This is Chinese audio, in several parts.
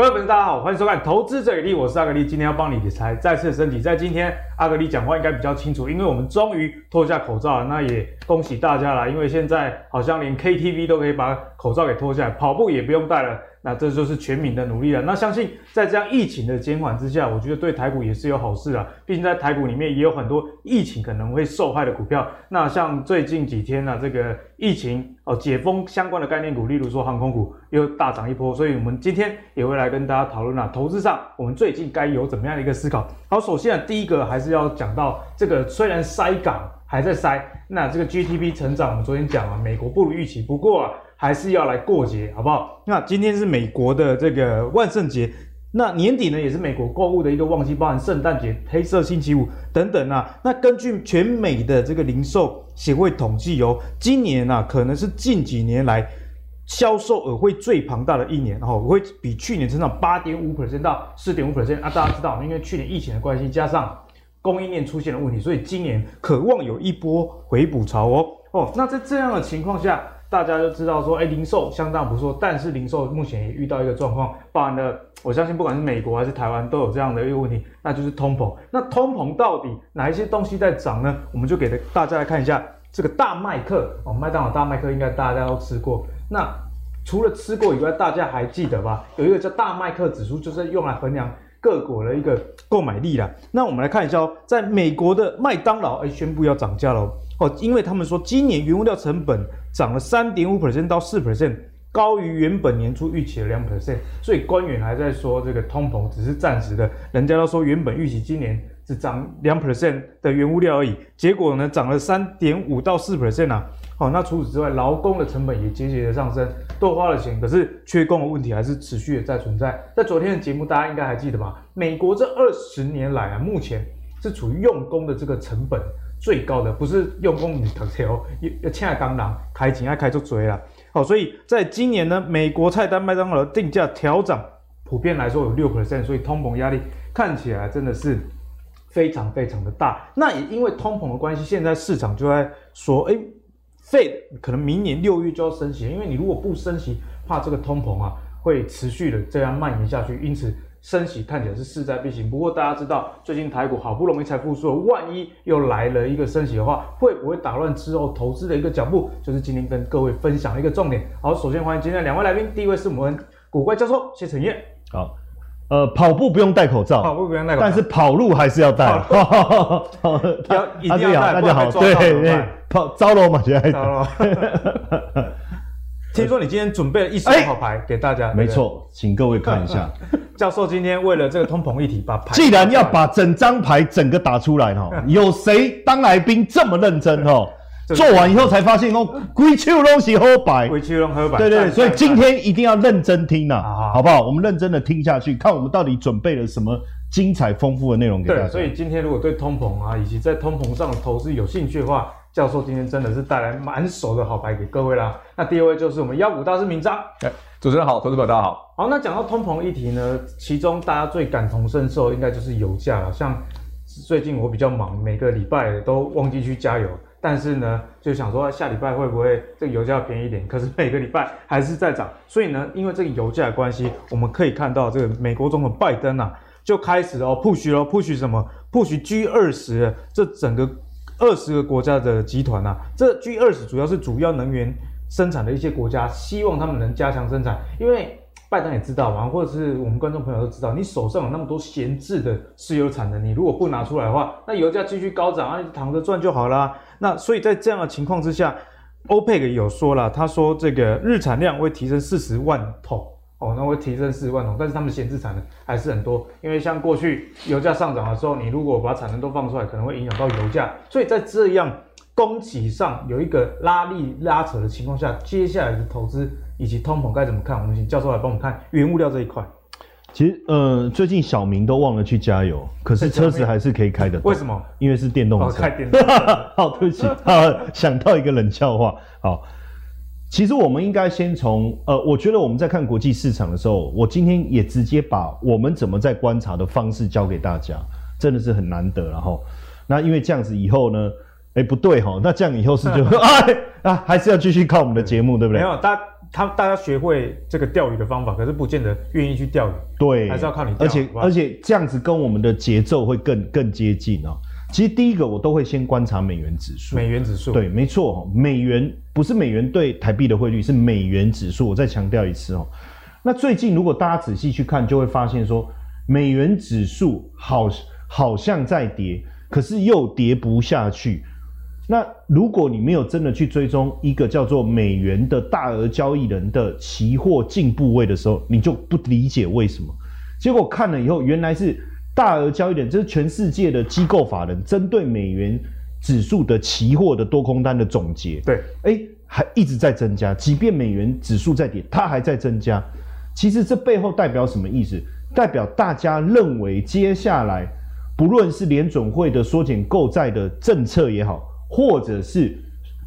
各位粉丝，大家好，欢迎收看《投资者给力》，我是阿格力，今天要帮你理财再次升级。在今天，阿格力讲话应该比较清楚，因为我们终于脱下口罩了，那也恭喜大家啦，因为现在好像连 KTV 都可以把口罩给脱下来，跑步也不用戴了。那这就是全民的努力了。那相信在这样疫情的监管之下，我觉得对台股也是有好事啊。毕竟在台股里面也有很多疫情可能会受害的股票。那像最近几天呢、啊，这个疫情哦解封相关的概念股，例如说航空股又大涨一波。所以我们今天也会来跟大家讨论啊，投资上我们最近该有怎么样的一个思考。好，首先啊，第一个还是要讲到这个，虽然塞港还在塞，那这个 GDP 成长，我们昨天讲了，美国不如预期，不过啊。还是要来过节，好不好？那今天是美国的这个万圣节，那年底呢也是美国购物的一个旺季，包含圣诞节、黑色星期五等等啊。那根据全美的这个零售协会统计哦，今年啊可能是近几年来销售额会最庞大的一年，哦，会比去年增长八点五 percent 到四点五 percent 啊。大家知道，因为去年疫情的关系，加上供应链出现了问题，所以今年渴望有一波回补潮哦。哦，那在这样的情况下。大家都知道说，哎，零售相当不错，但是零售目前也遇到一个状况，包含了我相信不管是美国还是台湾都有这样的一个问题，那就是通膨。那通膨到底哪一些东西在涨呢？我们就给大家来看一下这个大麦克哦，麦当劳大麦克应该大家都吃过。那除了吃过以外，大家还记得吧？有一个叫大麦克指数，就是用来衡量各国的一个购买力啦。那我们来看一下哦，在美国的麦当劳哎宣布要涨价了哦，因为他们说今年原物料成本。涨了三点五 percent 到四 percent，高于原本年初预期的两 percent，所以官员还在说这个通膨只是暂时的，人家都说原本预期今年只涨两 percent 的原物料而已，结果呢涨了三点五到四 percent 啊，好，那除此之外，劳工的成本也节节的上升，多花了钱，可是缺工的问题还是持续的在存在。在昨天的节目，大家应该还记得吧？美国这二十年来啊，目前是处于用工的这个成本。最高的不是用工你头条，要要欠钢狼开钱要开出嘴了。好，所以在今年呢，美国菜单麦当劳定价调涨，普遍来说有六 percent，所以通膨压力看起来真的是非常非常的大。那也因为通膨的关系，现在市场就在说，哎，Fed 可能明年六月就要升息，因为你如果不升息，怕这个通膨啊会持续的这样蔓延下去，因此。升息看起来是势在必行，不过大家知道，最近台股好不容易才复苏，万一又来了一个升息的话，会不会打乱之后投资的一个脚步？就是今天跟各位分享的一个重点。好，首先欢迎今天的两位来宾，第一位是我们股怪教授谢承彦。好，呃，跑步不用戴口罩，跑步不用戴口罩，但是跑路还是要戴。好，要一定要戴，那就好，对对，跑糟了嘛，现在。听说你今天准备了一手好牌给大家，没错，请各位看一下。教授今天为了这个通膨议题，把牌既然要把整张牌整个打出来哈，有谁当来宾这么认真哈？做完以后才发现哦，规秋东西喝白，规秋东喝白，对对，所以今天一定要认真听呐，好不好？我们认真的听下去，看我们到底准备了什么精彩丰富的内容给大家。对，所以今天如果对通膨啊，以及在通膨上的投资有兴趣的话。教授今天真的是带来满手的好牌给各位啦。那第二位就是我们妖股大师明章。哎，主持人好，投资者大家好。好，那讲到通膨议题呢，其中大家最感同身受应该就是油价了。像最近我比较忙，每个礼拜都忘记去加油，但是呢，就想说下礼拜会不会这个油价便宜一点？可是每个礼拜还是在涨。所以呢，因为这个油价的关系，我们可以看到这个美国总统拜登啊，就开始哦 push 哦 push 什么 push G 二十这整个。二十个国家的集团呐、啊，这 G 二十主要是主要能源生产的一些国家，希望他们能加强生产。因为拜登也知道嘛，或者是我们观众朋友都知道，你手上有那么多闲置的石油产能，你如果不拿出来的话，那油价继续高涨啊，躺着赚就好啦。那所以在这样的情况之下，欧佩克有说了，他说这个日产量会提升四十万桶。哦，那会提升四十万桶，但是他们闲置产能还是很多，因为像过去油价上涨的时候，你如果把产能都放出来，可能会影响到油价，所以在这样供给上有一个拉力拉扯的情况下，接下来的投资以及通膨该怎么看？我们请教授来帮我们看原物料这一块。其实，呃，最近小明都忘了去加油，可是车子还是可以开的。为什么？因为是电动车。开电动车。好，对不起，啊，想到一个冷笑话，好。其实我们应该先从呃，我觉得我们在看国际市场的时候，我今天也直接把我们怎么在观察的方式教给大家，真的是很难得。然后，那因为这样子以后呢，哎，不对哈，那这样以后是就 哎啊，还是要继续靠我们的节目，对不对？没有，大家他大家学会这个钓鱼的方法，可是不见得愿意去钓鱼。对，还是要靠你钓。而且而且这样子跟我们的节奏会更更接近哦。其实第一个我都会先观察美元指数。美元指数。对，没错，美元不是美元对台币的汇率，是美元指数。我再强调一次哦。那最近如果大家仔细去看，就会发现说，美元指数好好像在跌，可是又跌不下去。那如果你没有真的去追踪一个叫做美元的大额交易人的期货进部位的时候，你就不理解为什么。结果看了以后，原来是大额交易人，这是全世界的机构法人针对美元指数的期货的多空单的总结。对，哎，还一直在增加，即便美元指数在跌，它还在增加。其实这背后代表什么意思？代表大家认为接下来不论是联准会的缩减购债的政策也好。或者是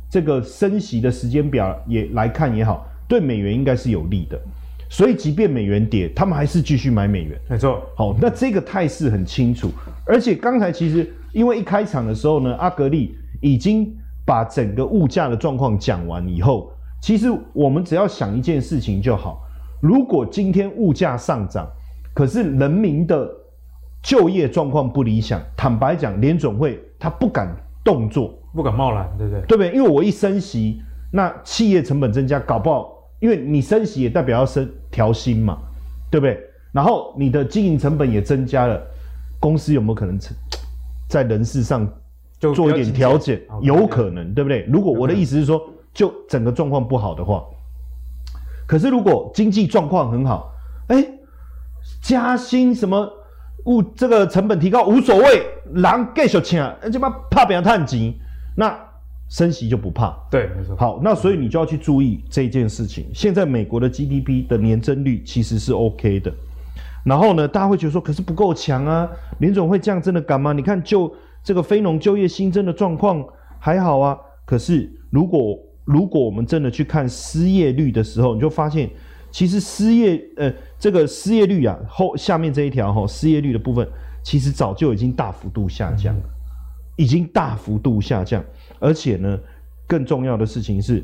这个升息的时间表也来看也好，对美元应该是有利的。所以即便美元跌，他们还是继续买美元。没错。好，那这个态势很清楚。而且刚才其实因为一开场的时候呢，阿格力已经把整个物价的状况讲完以后，其实我们只要想一件事情就好：如果今天物价上涨，可是人民的就业状况不理想，坦白讲，联总会他不敢动作。不敢贸然，对不对？对不对？因为我一升息，那企业成本增加，搞不好，因为你升息也代表要升调薪嘛，对不对？然后你的经营成本也增加了，公司有没有可能在人事上就做一点调整？有可能，对不对？如果我的意思是说，就整个状况不好的话，可是如果经济状况很好，哎，加薪什么物这个成本提高无所谓，人继续请，就怕怕别人探钱。那升息就不怕，对，没错。好，那所以你就要去注意这件事情。现在美国的 GDP 的年增率其实是 OK 的，然后呢，大家会觉得说，可是不够强啊，林总会这样真的敢吗？你看，就这个非农就业新增的状况还好啊，可是如果如果我们真的去看失业率的时候，你就发现，其实失业呃这个失业率啊后下面这一条哈失业率的部分，其实早就已经大幅度下降了。嗯已经大幅度下降，而且呢，更重要的事情是，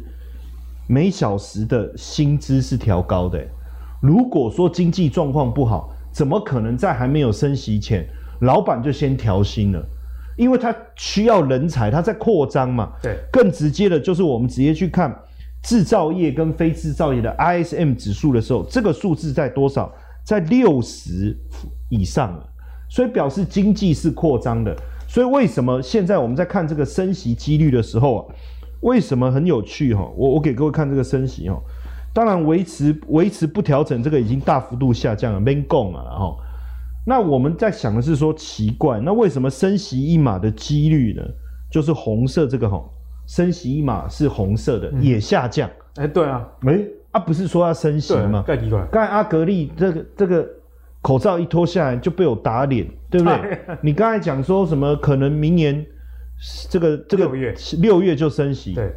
每小时的薪资是调高的。如果说经济状况不好，怎么可能在还没有升息前，老板就先调薪了？因为他需要人才，他在扩张嘛。对。更直接的就是我们直接去看制造业跟非制造业的 ISM 指数的时候，这个数字在多少？在六十以上了，所以表示经济是扩张的。所以为什么现在我们在看这个升息几率的时候啊，为什么很有趣哈？我我给各位看这个升息哈，当然维持维持不调整，这个已经大幅度下降了，没供了哈。那我们在想的是说奇怪，那为什么升息一码的几率呢？就是红色这个哈，升息一码是红色的也下降。哎，对啊，哎啊，不是说要升息吗？盖奇怪，刚才阿格力这个这个。口罩一脱下来就被我打脸，对不对？你刚才讲说什么？可能明年这个这个六月六月就升息。对，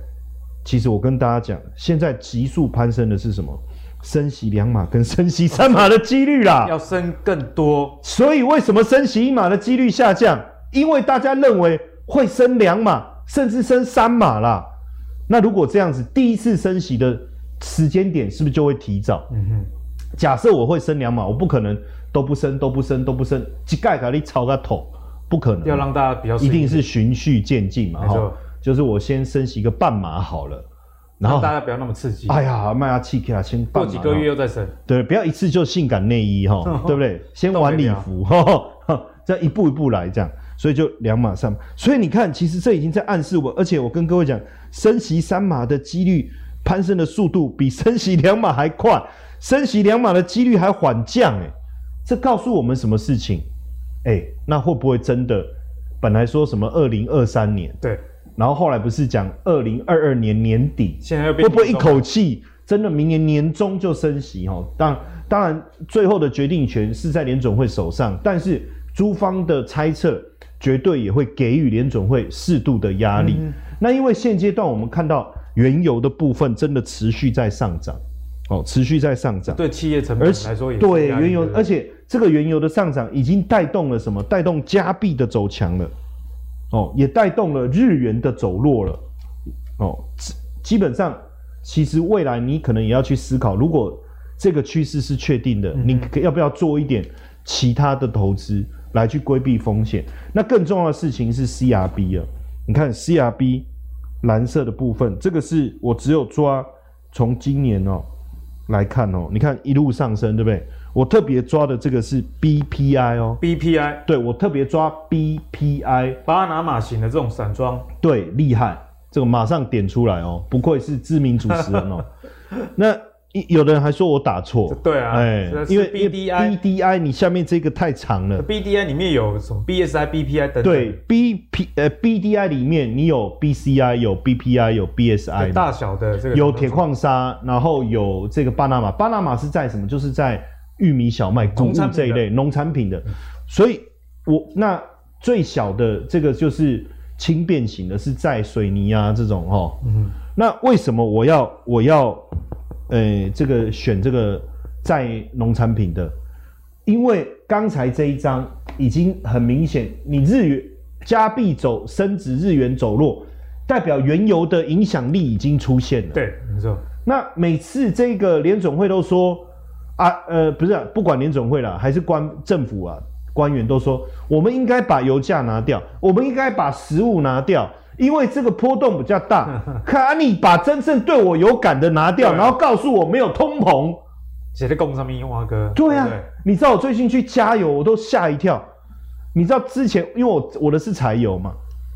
其实我跟大家讲，现在急速攀升的是什么？升息两码跟升息三码的几率啦，要升更多。所以为什么升息一码的几率下降？因为大家认为会升两码，甚至升三码啦。那如果这样子，第一次升息的时间点是不是就会提早？嗯哼。假设我会升两码，我不可能都不升，都不升，都不升，一盖给你炒个头，不可能。要让大家比较，一定是循序渐进嘛，哈、哦，就是我先升息个半码好了，然后大家不要那么刺激。哎呀，卖下气给他先过几个月又再升。对，不要一次就性感内衣哈，哦、对不对？先晚礼服哈，这样一步一步来，这样，所以就两码三码。所以你看，其实这已经在暗示我，而且我跟各位讲，升息三码的几率攀升的速度比升息两码还快。升息两码的几率还缓降，哎，这告诉我们什么事情？哎、欸，那会不会真的？本来说什么二零二三年，对，然后后来不是讲二零二二年年底，现在又会不会一口气真的明年年中就升息？哈，当然，当然，最后的决定权是在联总会手上，但是诸方的猜测绝对也会给予联总会适度的压力。嗯、那因为现阶段我们看到原油的部分真的持续在上涨。哦，持续在上涨，对企业成本来说也是对原油，而且这个原油的上涨已经带动了什么？带动加币的走强了。哦，也带动了日元的走弱了，哦，基本上其实未来你可能也要去思考，如果这个趋势是确定的，嗯、你要不要做一点其他的投资来去规避风险？那更重要的事情是 CRB 啊，你看 CRB 蓝色的部分，这个是我只有抓从今年哦来看哦，你看一路上升，对不对？我特别抓的这个是 BPI 哦，BPI，对，我特别抓 BPI，巴拿马型的这种散装，对，厉害，这个马上点出来哦，不愧是知名主持人哦，那。有的人还说我打错，对啊，哎，因为 BDI BDI 你下面这个太长了，BDI 里面有什么 BSI BPI 等等，对 BP 呃 BDI 里面你有 BCI 有 BPI 有 BSI 大小的这个有铁矿砂，然后有这个巴拿马，巴拿马是在什么？就是在玉米、小麦、谷物这一类农产品的，所以我那最小的这个就是轻便型的，是在水泥啊这种哦，嗯，那为什么我要我要？呃、欸，这个选这个在农产品的，因为刚才这一张已经很明显，你日元加币走升值，日元走弱，代表原油的影响力已经出现了。对，没错。那每次这个联总会都说啊，呃，不是、啊，不管联总会啦，还是官政府啊，官员都说，我们应该把油价拿掉，我们应该把食物拿掉。因为这个波动比较大，看你把真正对我有感的拿掉，然后告诉我没有通膨，写在公上面，花哥。对啊，你知道我最近去加油，我都吓一跳。你知道之前因为我我的是柴油嘛，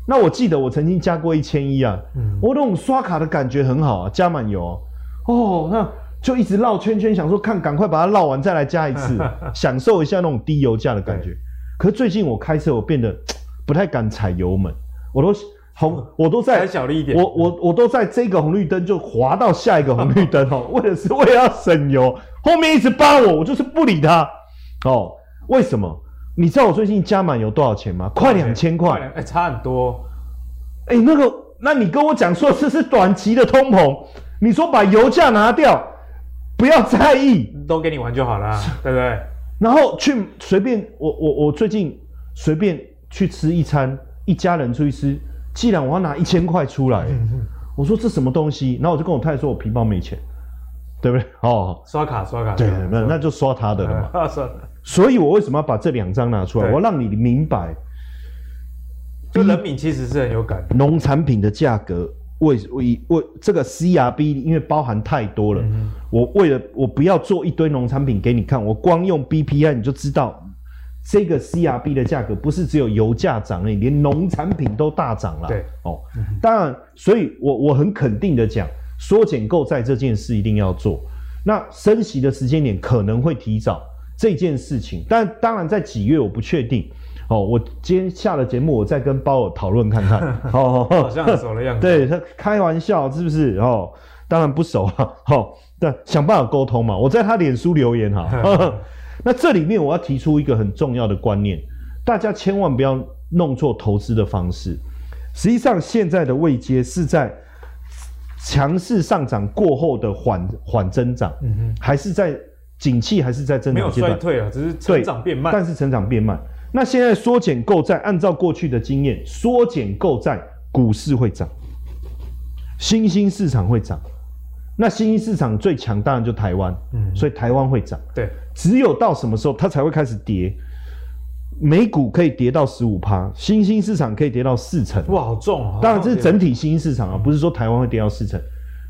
那我记得我曾经加过一千一啊，我那种刷卡的感觉很好啊，加满油哦，那就一直绕圈圈，想说看赶快把它绕完再来加一次，享受一下那种低油价的感觉。可是最近我开车我变得 不太敢踩油门，我都。红，我都在，小了一点我我我都在这个红绿灯就滑到下一个红绿灯哦，为了是为了要省油，后面一直扒我，我就是不理他哦。为什么？你知道我最近加满油多少钱吗？快两千块，哎，差很多。哎、欸，那个，那你跟我讲说这是短期的通膨，你说把油价拿掉，不要在意，都给你玩就好了，对不对？然后去随便，我我我最近随便去吃一餐，一家人出去吃。既然我要拿一千块出来，我说这什么东西？然后我就跟我太太说，我皮包没钱，对不对？哦，刷卡刷卡，对，那那就刷他的了嘛。所以，我为什么要把这两张拿出来？我要让你明白，就人民其实是很有感。农产品的价格为为为这个 CRB，因为包含太多了，我为了我不要做一堆农产品给你看，我光用 BPI 你就知道。这个 CRB 的价格不是只有油价涨了，连农产品都大涨了。对，哦，当然，所以我我很肯定的讲，缩减购债这件事一定要做。那升息的时间点可能会提早这件事情，但当然在几月我不确定。哦，我今天下了节目，我再跟包尔讨论看看。哦，好像很熟的样子。对，他开玩笑是不是？哦，当然不熟啊。哦，但想办法沟通嘛。我在他脸书留言哈。那这里面我要提出一个很重要的观念，大家千万不要弄错投资的方式。实际上，现在的位阶是在强势上涨过后的缓缓增长，嗯哼，还是在景气，还是在增长？没有衰退啊，只是成长变慢。但是成长变慢。那现在缩减购债，按照过去的经验，缩减购债，股市会涨，新兴市场会涨。那新兴市场最强当然就台湾，嗯，所以台湾会涨。对，只有到什么时候它才会开始跌？美股可以跌到十五趴，新兴市场可以跌到四成。哇，好重啊！当然这是整体新兴市场啊，不是说台湾会跌到四成。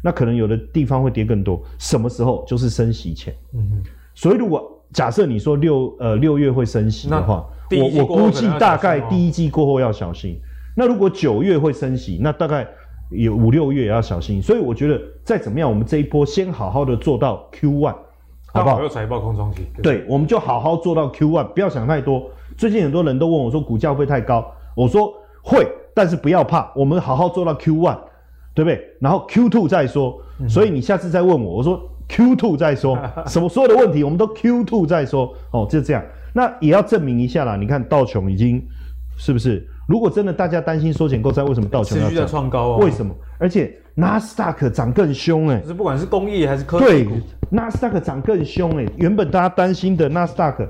那可能有的地方会跌更多。什么时候？就是升息前。嗯哼。所以如果假设你说六呃六月会升息的话，我我估计大概第一季过后要小心。那如果九月会升息，那大概。有五六月也要小心，所以我觉得再怎么样，我们这一波先好好的做到 Q one，好不好？有财报空窗期，对，我们就好好做到 Q one，不要想太多。最近很多人都问我说，股价会不会太高？我说会，但是不要怕，我们好好做到 Q one，对不对？然后 Q two 再说。所以你下次再问我，我说 Q two 再说，什么所有的问题我们都 Q two 再说。哦，就这样。那也要证明一下啦，你看道琼已经是不是？如果真的大家担心缩减购债，为什么道琼要持续在创高啊？为什么？而且纳斯达克涨更凶哎、欸！就是不管是工业还是科技股，对，纳斯达克涨更凶哎、欸！原本大家担心的纳斯达克，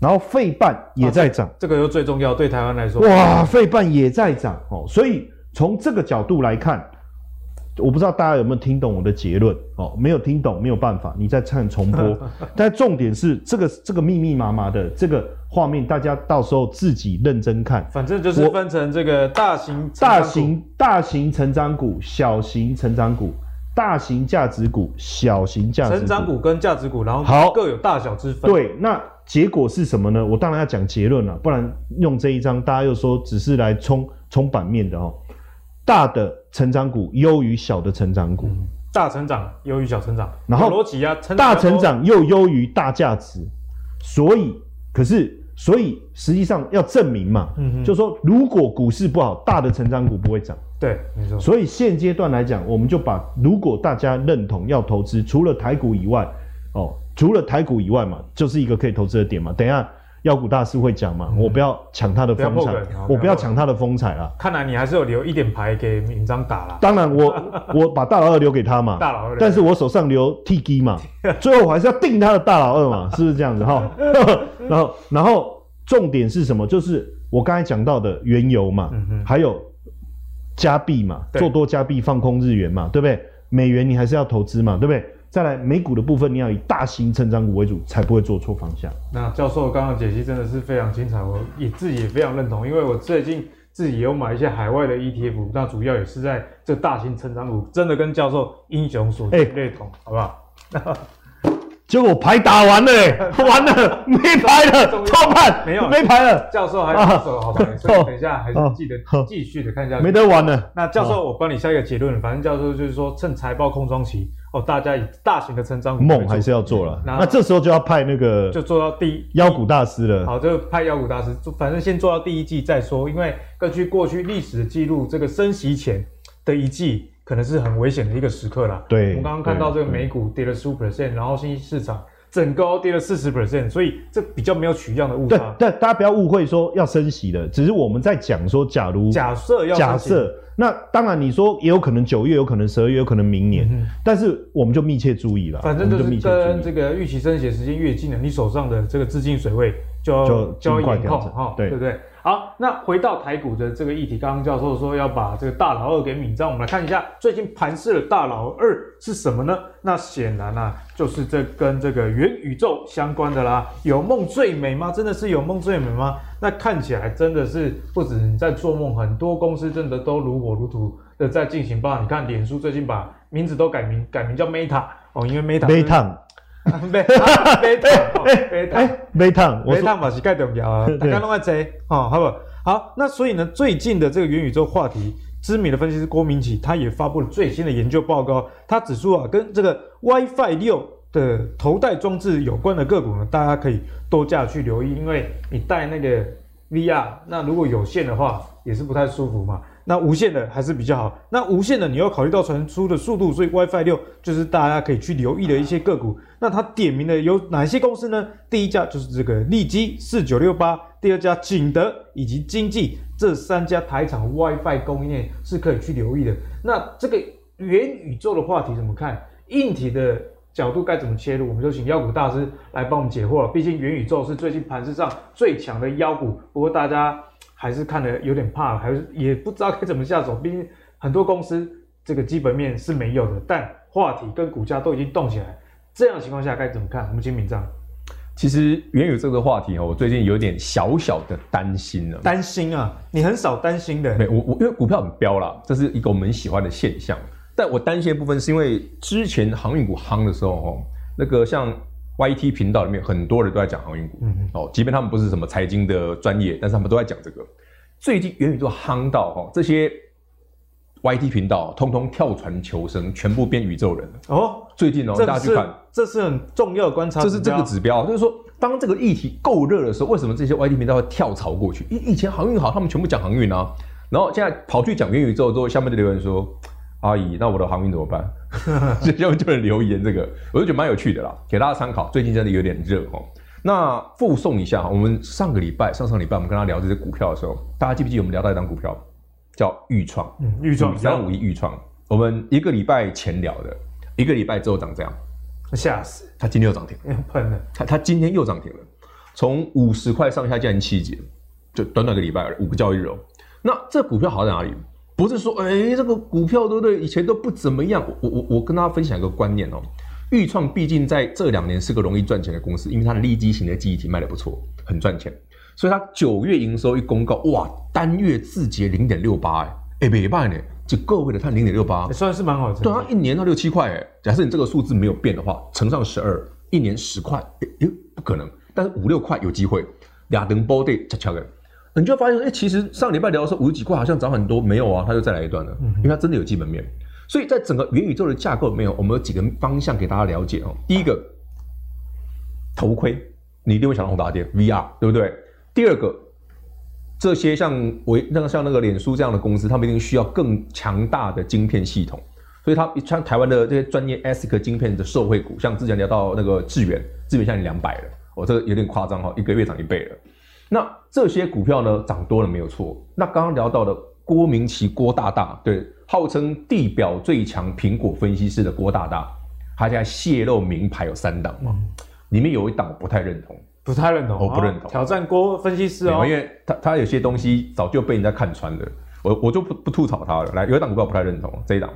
然后费半也在涨，这个又最重要，对台湾来说，哇，费半也在涨哦，所以从这个角度来看。我不知道大家有没有听懂我的结论哦？没有听懂没有办法，你再看重播。但重点是这个这个密密麻麻的这个画面，大家到时候自己认真看。反正就是分成这个大型、大型、大型成长股、小型成长股、大型价值股、小型价值股。成长股跟价值股，然后好各有大小之分。对，那结果是什么呢？我当然要讲结论了，不然用这一张大家又说只是来冲冲版面的哦。大的成长股优于小的成长股，嗯、大成长优于小成长，然后逻辑啊，成大成长又优于大价值，所以可是所以实际上要证明嘛，就说如果股市不好，大的成长股不会涨，对，没错。所以现阶段来讲，我们就把如果大家认同要投资，除了台股以外，哦，除了台股以外嘛，就是一个可以投资的点嘛。等一下。妖股大师会讲嘛？嗯、我不要抢他的风采，我不要抢他的风采啦。看来你还是有留一点牌给明章打啦。当然我，我我把大老二留给他嘛。大老二，但是我手上留 T G 嘛，最后我还是要定他的大老二嘛，是不是这样子哈？然后，然后重点是什么？就是我刚才讲到的原油嘛，嗯、还有加币嘛，做多加币，放空日元嘛，对不对？美元你还是要投资嘛，对不对？再来美股的部分，你要以大型成长股为主，才不会做错方向。那教授刚刚解析真的是非常精彩，我也自己也非常认同，因为我最近自己也有买一些海外的 ETF，那主要也是在这大型成长股，真的跟教授英雄所见略同，欸、好不好？结果牌打完了，完了，没牌了，错判，没有，没牌了。教授还是手好牌，所以等一下还是记得继续的看一下。没得玩了。那教授，我帮你下一个结论，反正教授就是说，趁财报空窗期，哦，大家以大型的成长股梦还是要做了。那这时候就要派那个，就做到第一妖股大师了。好，就派妖股大师，反正先做到第一季再说，因为根据过去历史的记录，这个升息前的一季。可能是很危险的一个时刻啦。对，我们刚刚看到这个美股跌了十五 percent，然后新兴市场整个跌了四十 percent，所以这比较没有取样的误差。对，大家不要误会说要升息的，只是我们在讲说，假如假设要假设，那当然你说也有可能九月，有可能十二月，有可能明年，嗯、但是我们就密切注意了。反正就是跟这个预期升息的时间越近了，你手上的这个资金水位就要就就要严控哈，对，对不对？好，那回到台股的这个议题，刚刚教授说要把这个大老二给闵漳，我们来看一下最近盘势的大老二是什么呢？那显然啊，就是这跟这个元宇宙相关的啦。有梦最美吗？真的是有梦最美吗？那看起来真的是不止你在做梦，很多公司真的都如火如荼的在进行。包括你看，脸书最近把名字都改名，改名叫 Meta 哦，因为 Meta。没没烫，没烫，没烫，没烫嘛是盖重要啊！大家拢爱坐，哦，好不好？那所以呢，最近的这个元宇宙话题，知名的分析师郭明錤他也发布了最新的研究报告，他指出啊，跟这个 WiFi 六的头戴装置有关的个股呢，大家可以多加去留意，因为你戴那个 VR，那如果有线的话，也是不太舒服嘛。那无线的还是比较好。那无线的你要考虑到传输的速度，所以 WiFi 六就是大家可以去留意的一些个股。那它点名的有哪些公司呢？第一家就是这个利基四九六八，第二家景德以及精济这三家台厂 WiFi 供应链是可以去留意的。那这个元宇宙的话题怎么看？硬体的角度该怎么切入？我们就请妖股大师来帮我们解惑了。毕竟元宇宙是最近盘市上最强的妖股，不过大家。还是看得有点怕，还是也不知道该怎么下手。毕竟很多公司这个基本面是没有的，但话题跟股价都已经动起来。这样的情况下该怎么看？我们请闵漳。其实元宇宙这个话题哦，我最近有点小小的担心了。担心啊？你很少担心的。没，我我因为股票很飙啦，这是一个我们喜欢的现象。但我担心的部分是因为之前航运股夯的时候哦，那个像。YT 频道里面很多人都在讲航运股，哦，即便他们不是什么财经的专业，但是他们都在讲这个。最近元宇宙夯到哈，这些 YT 频道通通跳船求生，全部变宇宙人了哦。最近哦，大家去看，这是很重要的观察，这是这个指标，就是说，当这个议题够热的时候，为什么这些 YT 频道会跳槽过去？以以前航运好，他们全部讲航运啊，然后现在跑去讲元宇宙之后，下面的留言说。阿姨，那我的航运怎么办？所以下面就能留言这个，我就觉得蛮有趣的啦，给大家参考。最近真的有点热哦。那附送一下，我们上个礼拜、上上礼拜我们跟他聊这些股票的时候，大家记不记得我们聊到一档股票叫豫创？嗯，钰创三五一豫创。我们一个礼拜前聊的，一个礼拜之后涨这样，吓死！他今天又涨停，喷了。他他今天又涨停了。从五十块上下降成七节，就短短个礼拜，五个交易日哦。那这股票好在哪里？不是说，哎，这个股票对不对？以前都不怎么样。我我我跟大家分享一个观念哦，豫创毕竟在这两年是个容易赚钱的公司，因为它的利基型的记忆体卖的不错，很赚钱。所以它九月营收一公告，哇，单月字节零点六八，哎，哎，没办呢，就够会的，它零点六八，算是蛮好的。对它，一年到六七块，哎，假设你这个数字没有变的话，乘上十二，一年十块，哎，不可能，但是五六块有机会，俩等波对悄悄的。你就发现，哎，其实上礼拜聊的时候五十几块好像涨很多，没有啊，它就再来一段了，因为它真的有基本面。所以在整个元宇宙的架构里面，我们有几个方向给大家了解哦。第一个，头盔，你一定会想到宏达电 VR，对不对？第二个，这些像维那个像那个脸书这样的公司，他们一定需要更强大的晶片系统。所以它像台湾的这些专业 ASIC 晶片的受惠股，像之前聊到那个智远，智远现在两百了，我、哦、这个有点夸张哈，一个月涨一倍了。那这些股票呢，涨多了没有错。那刚刚聊到的郭明奇郭大大，对，号称地表最强苹果分析师的郭大大，他现在泄露名牌有三档嘛，里面有一档我不太认同，不太认同，我不认同。挑战郭分析师哦，因为他他有些东西早就被人家看穿了，我我就不不吐槽他了。来，有一档股票不太认同，这一档，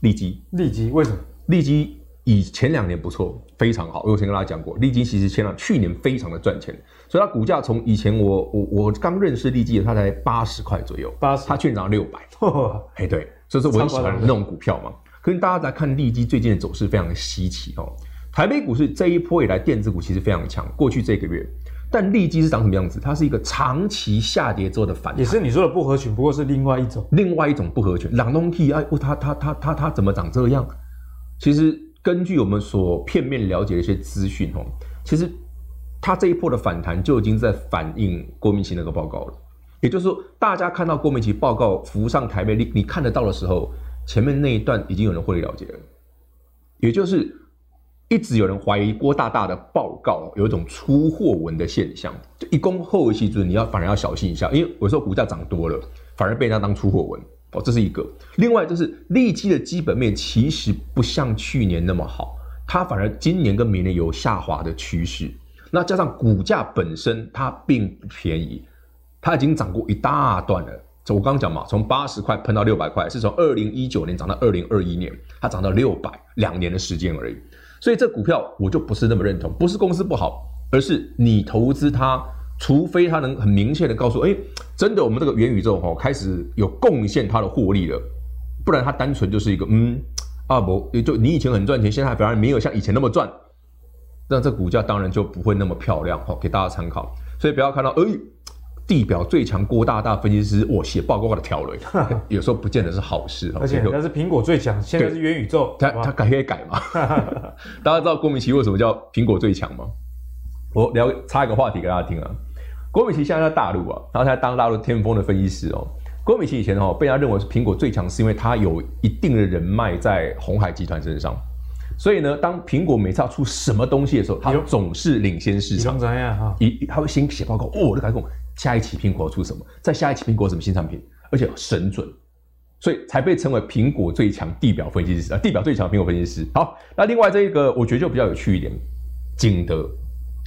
利基，利基为什么？利基。以前两年不错，非常好。我有先跟大家讲过，利基其实前两去年非常的赚钱，所以它股价从以前我我我刚认识利基的，它才八十块左右，八十，它去年涨到六百。哎，对，所以说我很喜欢那种股票嘛。可是大家在看利基最近的走势非常的稀奇哦。台北股市这一波以来，电子股其实非常强。过去这个月，但利基是长什么样子？它是一个长期下跌之后的反弹，也是你说的不合群，不过是另外一种，另外一种不合群。朗东 K 哎，它它它它它怎么长这样？其实。根据我们所片面了解的一些资讯，哦，其实它这一波的反弹就已经在反映郭明奇那个报告了。也就是说，大家看到郭明奇报告浮上台面，你你看得到的时候，前面那一段已经有人获利了结了。也就是一直有人怀疑郭大大的报告有一种出货文的现象，就一恭候其准，你要反而要小心一下，因为有时候股价涨多了，反而被人家当出货文。哦，这是一个。另外就是利基的基本面其实不像去年那么好，它反而今年跟明年有下滑的趋势。那加上股价本身它并不便宜，它已经涨过一大段了。我刚刚讲嘛，从八十块喷到六百块，是从二零一九年涨到二零二一年，它涨到六百，两年的时间而已。所以这股票我就不是那么认同，不是公司不好，而是你投资它。除非它能很明确的告诉，哎，真的我们这个元宇宙哈开始有贡献它的获利了，不然它单纯就是一个嗯啊不，就你以前很赚钱，现在反而没有像以前那么赚，那这股价当然就不会那么漂亮哈，给大家参考。所以不要看到哎，地表最强郭大大分析师我写报告的条了，有时候不见得是好事。而且那是苹果最强，现在是元宇宙，他他改可以改嘛？大家知道郭明奇为什么叫苹果最强吗？我聊插一个话题给大家听啊。郭明錤现在在大陆啊，然后他当大陆天风的分析师哦。郭明錤以前哦被他认为是苹果最强，是因为他有一定的人脉在鸿海集团身上。所以呢，当苹果每次要出什么东西的时候，他总是领先市场。怎样哈？一他会先写报告，哦，我就开始讲下一期苹果要出什么，在下一期苹果什么新产品，而且神准，所以才被称为苹果最强地表分析师啊，地表最强苹果分析师。好，那另外这一个我觉得就比较有趣一点，景德。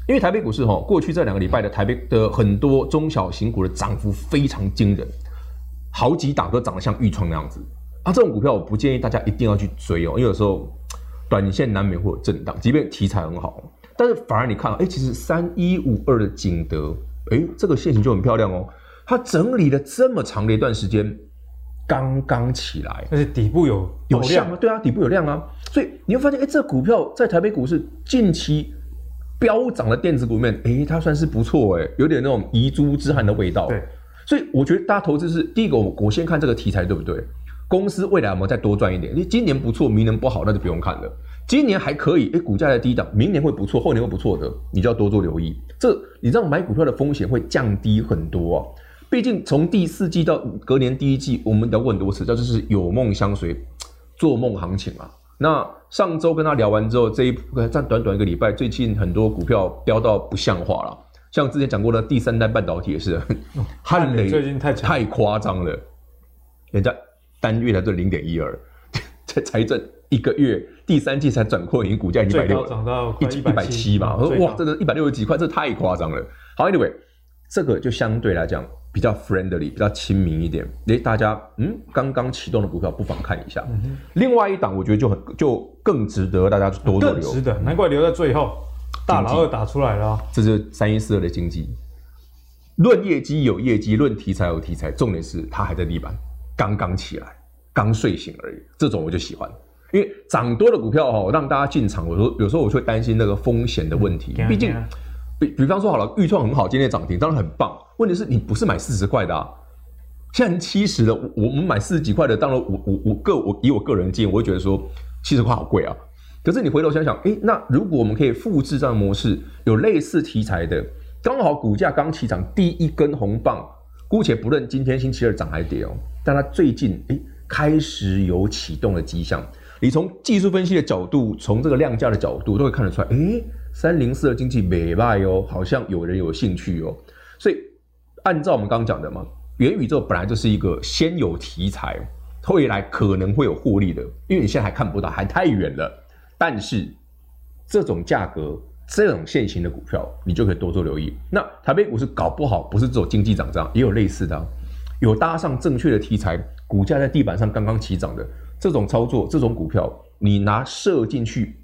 因为台北股市哈，过去这两个礼拜的台北的很多中小型股的涨幅非常惊人，好几档都涨得像钰创那样子啊。这种股票我不建议大家一定要去追哦，因为有时候短线难免会有震荡，即便题材很好，但是反而你看，哎，其实三一五二的景德，哎，这个线型就很漂亮哦。它整理了这么长的一段时间，刚刚起来，但是底部有有量啊，对啊，底部有量啊，所以你会发现，哎，这股票在台北股市近期。飙涨的电子股里面，诶，它算是不错诶，有点那种遗珠之憾的味道。对，所以我觉得大家投资是第一个，我我先看这个题材对不对？公司未来有没有再多赚一点？因为今年不错，明年不好，那就不用看了。今年还可以，诶，股价在低档，明年会不错，后年会不错的，你就要多做留意。这你知道买股票的风险会降低很多啊。毕竟从第四季到隔年第一季，我们聊过很多次，叫就是有梦相随，做梦行情啊。那上周跟他聊完之后，这一在短短一个礼拜，最近很多股票飙到不像话了。像之前讲过的第三代半导体也是，汉磊最近太 太夸张了，人家单月才赚零点一二，这财政一个月第三季才转亏，已经股价已经一百六，涨到一一百七嘛。我说哇，这个一百六十几块，这太夸张了。好，Anyway，这个就相对来讲比较 friendly，比较亲民一点。诶，大家嗯，刚刚启动的股票不妨看一下。嗯、另外一档，我觉得就很就更值得大家多多留。更值得，难怪留在最后。大老二打出来了，这是三一四二的经济。论业绩有业绩，论题材有题材，重点是它还在地板，刚刚起来，刚睡醒而已。这种我就喜欢，因为涨多的股票哦，让大家进场。我说有时候我就会担心那个风险的问题，毕竟比比方说好了，预创很好，今天涨停当然很棒。问题是你不是买四十块的，啊，现在七十的，我我们买四十几块的，当然我我我个我以我个人的经验，我会觉得说七十块好贵啊。可是你回头想想，诶，那如果我们可以复制这样的模式，有类似题材的，刚好股价刚起涨第一根红棒，姑且不论今天星期二涨还跌哦，但它最近诶开始有启动的迹象。你从技术分析的角度，从这个量价的角度，都会看得出来，诶，三零四的经济没败哦，好像有人有兴趣哦。所以按照我们刚刚讲的嘛，元宇宙本来就是一个先有题材，未来可能会有获利的，因为你现在还看不到，还太远了。但是这种价格、这种现行的股票，你就可以多做留意。那台北股市搞不好不是只有经济涨涨，也有类似的、啊，有搭上正确的题材，股价在地板上刚刚起涨的这种操作，这种股票你拿设进去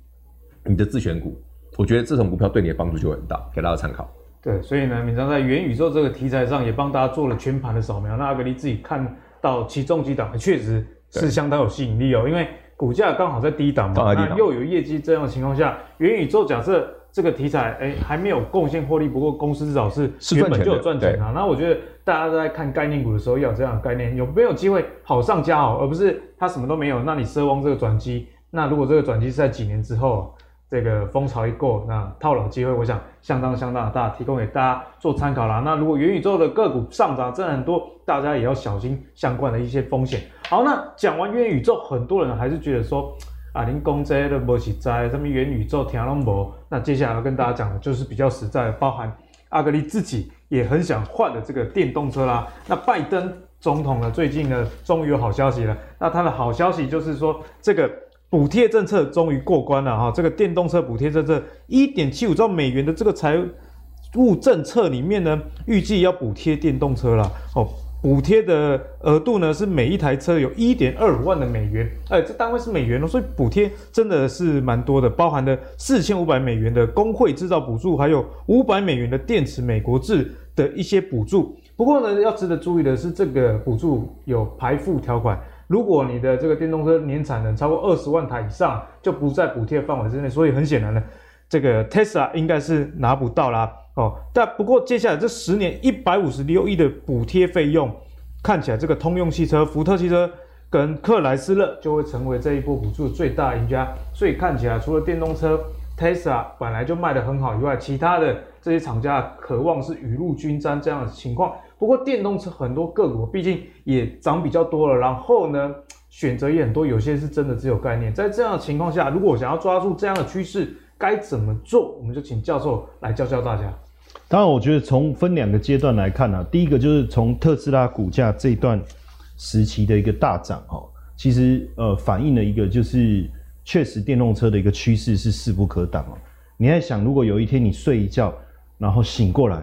你的自选股，我觉得这种股票对你的帮助就很大，给大家参考。对，所以呢，闵漳在元宇宙这个题材上也帮大家做了全盘的扫描。那阿格力自己看到其中几档，确实是相当有吸引力哦，因为。股价刚好在低档嘛，那又有业绩这样的情况下，元宇宙假设这个题材哎、欸、还没有贡献获利，不过公司至少是原本就有赚钱啊。那我觉得大家在看概念股的时候要有这样的概念，有没有机会好上加好，而不是它什么都没有，那你奢望这个转机。那如果这个转机是在几年之后？这个风潮一过，那套牢机会，我想相当相当的大，提供给大家做参考啦。那如果元宇宙的个股上涨真的很多，大家也要小心相关的一些风险。好，那讲完元宇宙，很多人还是觉得说啊，您公这的不实在，什么元宇宙听拢无。那接下来要跟大家讲的就是比较实在，包含阿格力自己也很想换的这个电动车啦。那拜登总统呢，最近呢，终于有好消息了。那他的好消息就是说这个。补贴政策终于过关了哈，这个电动车补贴政策一点七五兆美元的这个财务政策里面呢，预计要补贴电动车了哦，补贴的额度呢是每一台车有一点二五万的美元，哎，这单位是美元哦，所以补贴真的是蛮多的，包含了四千五百美元的工会制造补助，还有五百美元的电池美国制的一些补助。不过呢，要值得注意的是，这个补助有排富条款。如果你的这个电动车年产能超过二十万台以上，就不在补贴范围之内。所以很显然呢，这个 Tesla 应该是拿不到啦。哦，但不过接下来这十年一百五十六亿的补贴费用，看起来这个通用汽车、福特汽车跟克莱斯勒就会成为这一波补助的最大赢家。所以看起来，除了电动车 Tesla 本来就卖得很好以外，其他的这些厂家渴望是雨露均沾这样的情况。不过电动车很多个股毕竟也涨比较多了，然后呢，选择也很多，有些是真的只有概念。在这样的情况下，如果想要抓住这样的趋势，该怎么做？我们就请教授来教教大家。当然，我觉得从分两个阶段来看啊，第一个就是从特斯拉股价这一段时期的一个大涨哦，其实呃反映了一个就是确实电动车的一个趋势是势不可挡哦。你在想，如果有一天你睡一觉，然后醒过来。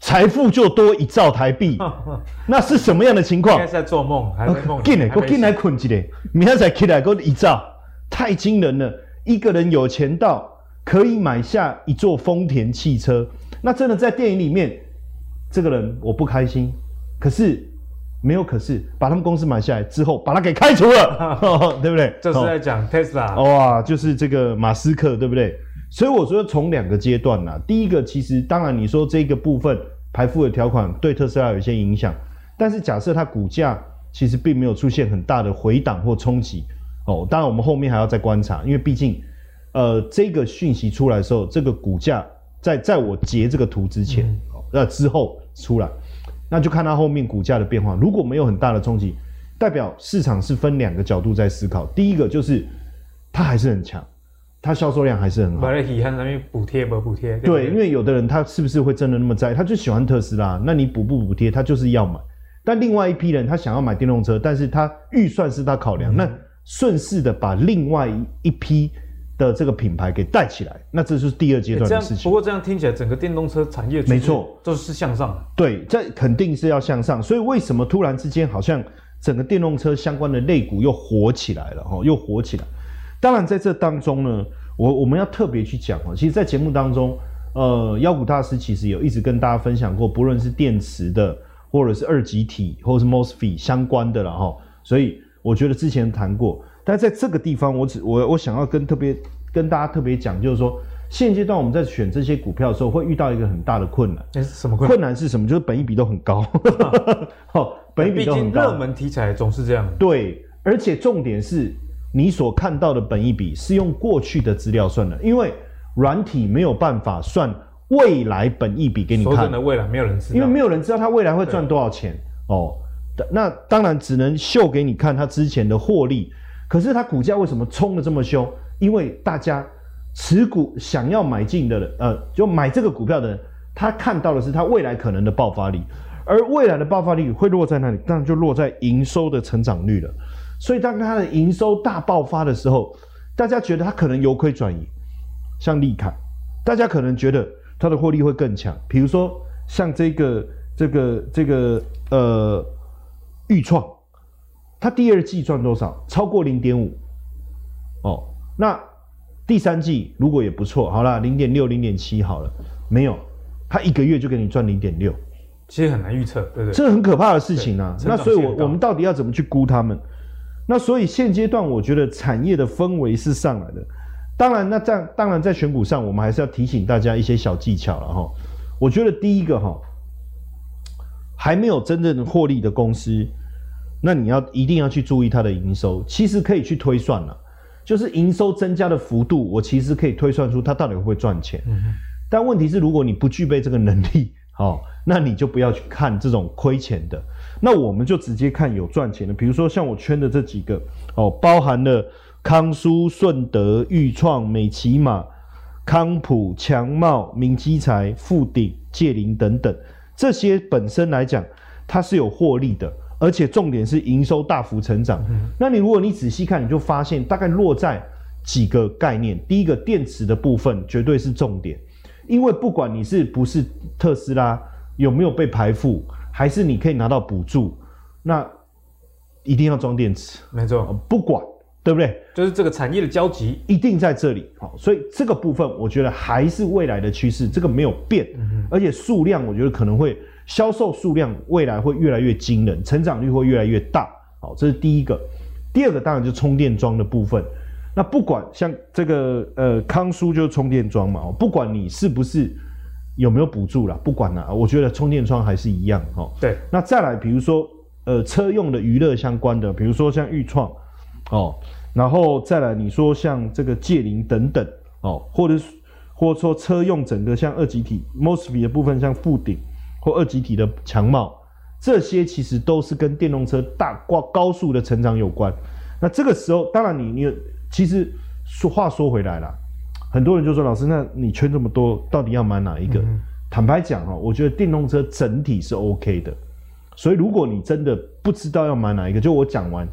财富就多一兆台币，那是什么样的情况？应该是在做梦，还在梦里。进来，我进来困起来，明天才起来，给我一兆，太惊人了！一个人有钱到可以买下一座丰田汽车，那真的在电影里面，这个人我不开心。可是没有，可是把他们公司买下来之后，把他给开除了，对不对？这是在讲 Tesla，哇，就是这个马斯克，对不对？所以我说从两个阶段呐，第一个其实当然你说这个部分排富的条款对特斯拉有一些影响，但是假设它股价其实并没有出现很大的回档或冲击哦，当然我们后面还要再观察，因为毕竟呃这个讯息出来的时候，这个股价在在我截这个图之前，那、嗯、之后出来，那就看它后面股价的变化，如果没有很大的冲击，代表市场是分两个角度在思考，第一个就是它还是很强。它销售量还是很好。补贴不补贴？对，因为有的人他是不是会真的那么在意？他就喜欢特斯拉，那你补不补贴，他就是要买。但另外一批人他想要买电动车，但是他预算是他考量，嗯、那顺势的把另外一批的这个品牌给带起来，那这就是第二阶段的事情。不过这样听起来，整个电动车产业没错都是向上的。对，这肯定是要向上。所以为什么突然之间好像整个电动车相关的类股又火起来了？哈，又火起来。当然在这当中呢，我我们要特别去讲哦。其实，在节目当中，呃，妖股大师其实有一直跟大家分享过，不论是电池的。或者是二极体，或者是 MOSFET 相关的了哈，所以我觉得之前谈过，但在这个地方我，我只我我想要跟特别跟大家特别讲，就是说现阶段我们在选这些股票的时候，会遇到一个很大的困难。欸、什么困难？困难是什么？就是本益比都很高。好，本益比都很高。毕竟热门题材总是这样。对，而且重点是你所看到的本益比是用过去的资料算的，因为软体没有办法算。未来本益比给你看的未来没有人知道，因为没有人知道他未来会赚多少钱哦。那当然只能秀给你看他之前的获利。可是他股价为什么冲得这么凶？因为大家持股想要买进的人，呃，就买这个股票的人，他看到的是他未来可能的爆发力，而未来的爆发力会落在哪里？当然就落在营收的成长率了。所以当他的营收大爆发的时候，大家觉得他可能由亏转盈，像利凯，大家可能觉得。它的获利会更强，比如说像这个、这个、这个呃，钰创，它第二季赚多少？超过零点五哦。那第三季如果也不错，好了，零点六、零点七好了，没有，它一个月就给你赚零点六，其实很难预测，对不对？这很可怕的事情啊。那所以我，我我们到底要怎么去估他们？那所以现阶段，我觉得产业的氛围是上来的。当然，那这样当然在选股上，我们还是要提醒大家一些小技巧了哈。我觉得第一个哈，还没有真正获利的公司，那你要一定要去注意它的营收。其实可以去推算了，就是营收增加的幅度，我其实可以推算出它到底会不会赚钱。但问题是，如果你不具备这个能力，好，那你就不要去看这种亏钱的。那我们就直接看有赚钱的，比如说像我圈的这几个哦，包含了。康舒、顺德、裕创、美琪玛、康普、强茂、明基材、富鼎、界林等等，这些本身来讲，它是有获利的，而且重点是营收大幅成长。嗯、那你如果你仔细看，你就发现大概落在几个概念。第一个，电池的部分绝对是重点，因为不管你是不是特斯拉，有没有被排富，还是你可以拿到补助，那一定要装电池。没错，不管。对不对？就是这个产业的交集一定在这里，好，所以这个部分我觉得还是未来的趋势，这个没有变，而且数量我觉得可能会销售数量未来会越来越惊人，成长率会越来越大，好，这是第一个。第二个当然就是充电桩的部分，那不管像这个呃康舒就是充电桩嘛，不管你是不是有没有补助啦，不管啦，我觉得充电桩还是一样，哈，对。那再来比如说呃车用的娱乐相关的，比如说像钰创，哦。然后再来，你说像这个界零等等哦，或者或者说车用整个像二极体 MOSFET 的部分，像富鼎或二极体的强帽，这些其实都是跟电动车大挂高速的成长有关。那这个时候，当然你你其实说话说回来了，很多人就说老师，那你圈这么多，到底要买哪一个？嗯、坦白讲哈，我觉得电动车整体是 OK 的。所以如果你真的不知道要买哪一个，就我讲完。